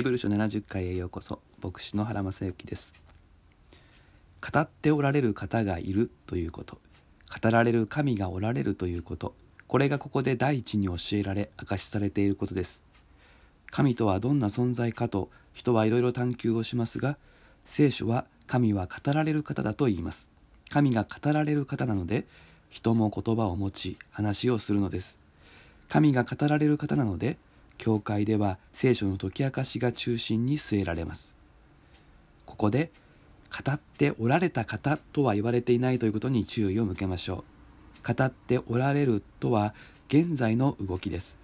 ヘブル書70回へようこそ牧師の原正幸です。語っておられる方がいるということ語られる神がおられるということこれがここで第一に教えられ明かしされていることです。神とはどんな存在かと人はいろいろ探求をしますが聖書は神は語られる方だと言います。神が語られる方なので人も言葉を持ち話をするのです。神が語られる方なので教会では聖書の解き明かしが中心に据えられます。ここで語っておられた方とは言われていないということに注意を向けましょう。語っておられるとは現在の動きです。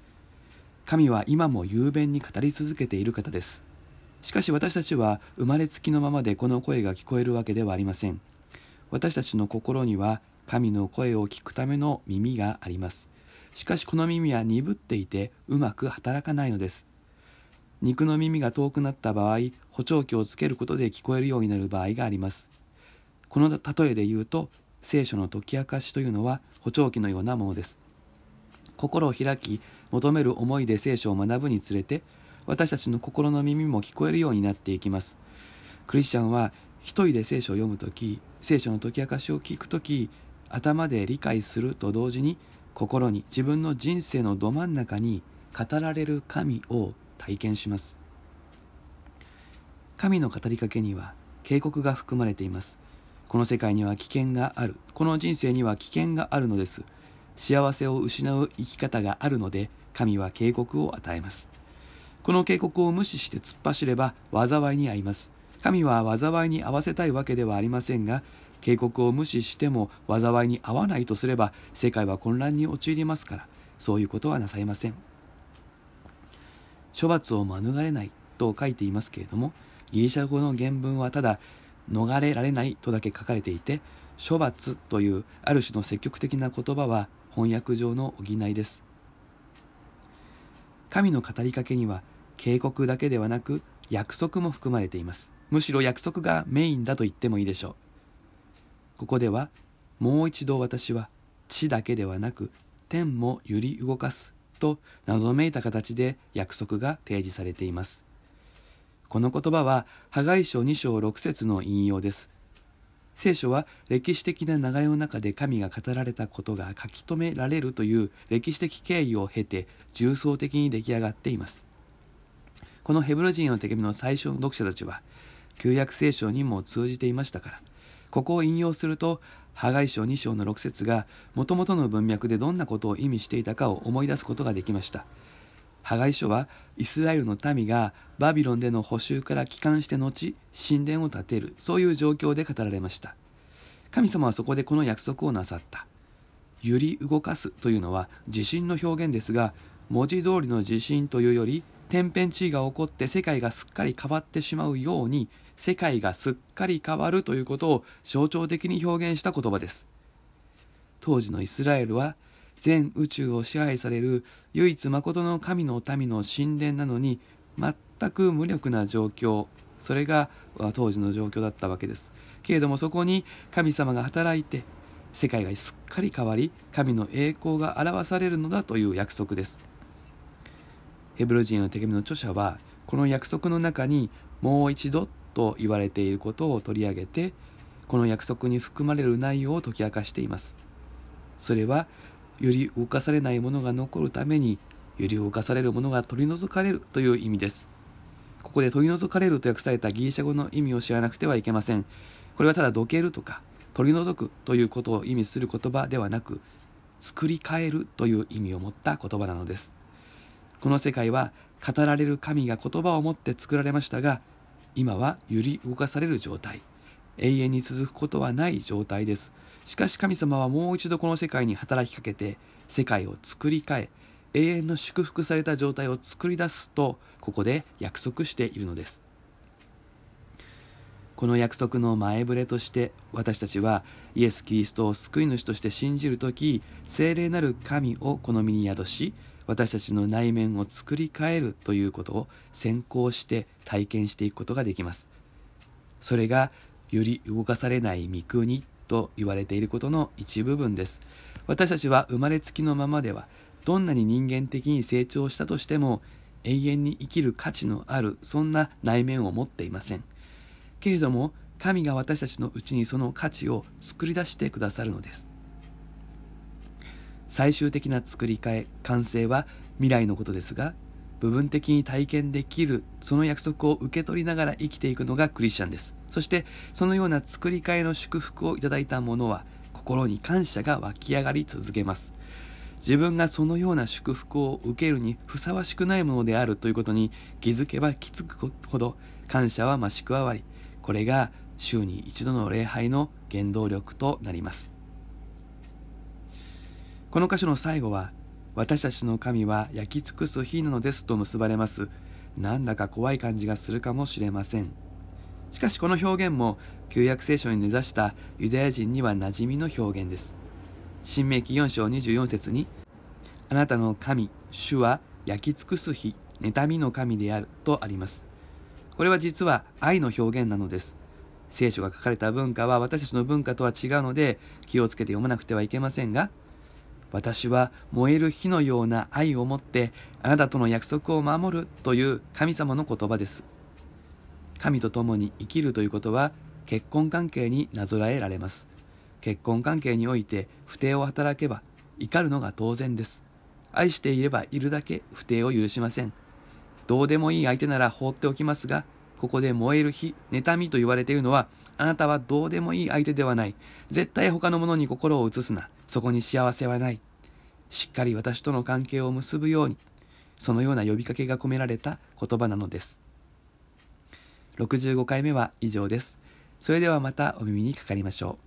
神は今も雄弁に語り続けている方です。しかし私たちは生まれつきのままでこの声が聞こえるわけではありません。私たちの心には神の声を聞くための耳があります。しかしこの耳は鈍っていてうまく働かないのです。肉の耳が遠くなった場合補聴器をつけることで聞こえるようになる場合があります。この例えで言うと聖書の解き明かしというのは補聴器のようなものです。心を開き求める思いで聖書を学ぶにつれて私たちの心の耳も聞こえるようになっていきます。クリスチャンは一人で聖書を読む時聖書の解き明かしを聞く時頭で理解すると同時に心に自分の人生のど真ん中に語られる神を体験します。神の語りかけには警告が含まれています。この世界には危険がある。この人生には危険があるのです。幸せを失う生き方があるので神は警告を与えます。この警告を無視して突っ走れば災いに遭います。神は災いに合わせたいわけではありませんが警告を無視しても災いに遭わないとすれば世界は混乱に陥りますからそういうことはなさいません。処罰を免れないと書いていますけれどもギリシャ語の原文はただ逃れられないとだけ書かれていて処罰というある種の積極的な言葉は翻訳上の補いです。神の語りかけには警告だけではなく約束も含まれています。むしろ約束がメインだと言ってもいいでしょう。ここではもう一度私は地だけではなく天も揺り動かすと謎めいた形で約束が提示されています。この言葉は破壊書2章6節の引用です。聖書は歴史的な流れの中で神が語られたことが書き留められるという歴史的経緯を経て重層的に出来上がっています。このヘブル人の手紙の最初の読者たちは旧約聖書にも通じていましたからここを引用すると破壊書2章の6節がもともとの文脈でどんなことを意味していたかを思い出すことができました。破壊書はイスラエルの民がバビロンでの補修から帰還して後神殿を建てるそういう状況で語られました。神様はそこでこの約束をなさった。揺り動かすというのは地震の表現ですが文字通りの地震というより天変地異が起こって世界がすっかり変わってしまうように世界がすっかり変わるということを象徴的に表現した言葉です。当時のイスラエルは全宇宙を支配される唯一誠の神の民の神殿なのに全く無力な状況それが当時の状況だったわけです。けれどもそこに神様が働いて世界がすっかり変わり神の栄光が表されるのだという約束です。ヘブル人の手紙の著者はこの約束の中にもう一度と言われていることを取り上げてこの約束に含まれる内容を解き明かしています。それは揺り動かされないものが残るために揺り動かされるものが取り除かれるという意味です。ここで取り除かれると訳されたギリシャ語の意味を知らなくてはいけません。これはただどけるとか取り除くということを意味する言葉ではなく作り変えるという意味を持った言葉なのです。この世界は語られる神が言葉を持って作られましたが今は揺り動かされる状態。永遠に続くことはない状態です。しかし神様はもう一度この世界に働きかけて世界を作り変え永遠の祝福された状態を作り出すとここで約束しているのです。この約束の前触れとして私たちはイエス・キリストを救い主として信じる時聖霊なる神をこの身に宿し私たちの内面を作り変えるということを先行して体験していくことができます。それがより動かされない御国と言われていることの一部分です。私たちは生まれつきのままではどんなに人間的に成長したとしても永遠に生きる価値のあるそんな内面を持っていません。けれども神が私たちのうちにその価値を作り出してくださるのです。最終的な作り替え完成は未来のことですが部分的に体験できるその約束を受け取りながら生きていくのがクリスチャンです。そしてそのような作り替えの祝福をいただいた者は心に感謝が湧き上がり続けます。自分がそのような祝福を受けるにふさわしくないものであるということに気づけば気づくほど感謝は増し加わりこれが週に一度の礼拝の原動力となります。この箇所の最後は私たちの神は焼き尽くす日なのですと結ばれます。なんだか怖い感じがするかもしれません。しかしこの表現も旧約聖書に根ざしたユダヤ人には馴染みの表現です。新明記4章24節にあなたの神主は焼き尽くす日妬みの神であるとあります。これは実は愛の表現なのです。聖書が書かれた文化は私たちの文化とは違うので気をつけて読まなくてはいけませんが私は燃える火のような愛を持ってあなたとの約束を守るという神様の言葉です。神と共に生きるということは結婚関係になぞらえられます。結婚関係において不貞を働けば怒るのが当然です。愛していればいるだけ不貞を許しません。どうでもいい相手なら放っておきますがここで燃える火妬みと言われているのはあなたはどうでもいい相手ではない。絶対他の者に心を移すな。そこに幸せはない。しっかり私との関係を結ぶようにそのような呼びかけが込められた言葉なのです。65回目は以上です。それではまたお耳にかかりましょう。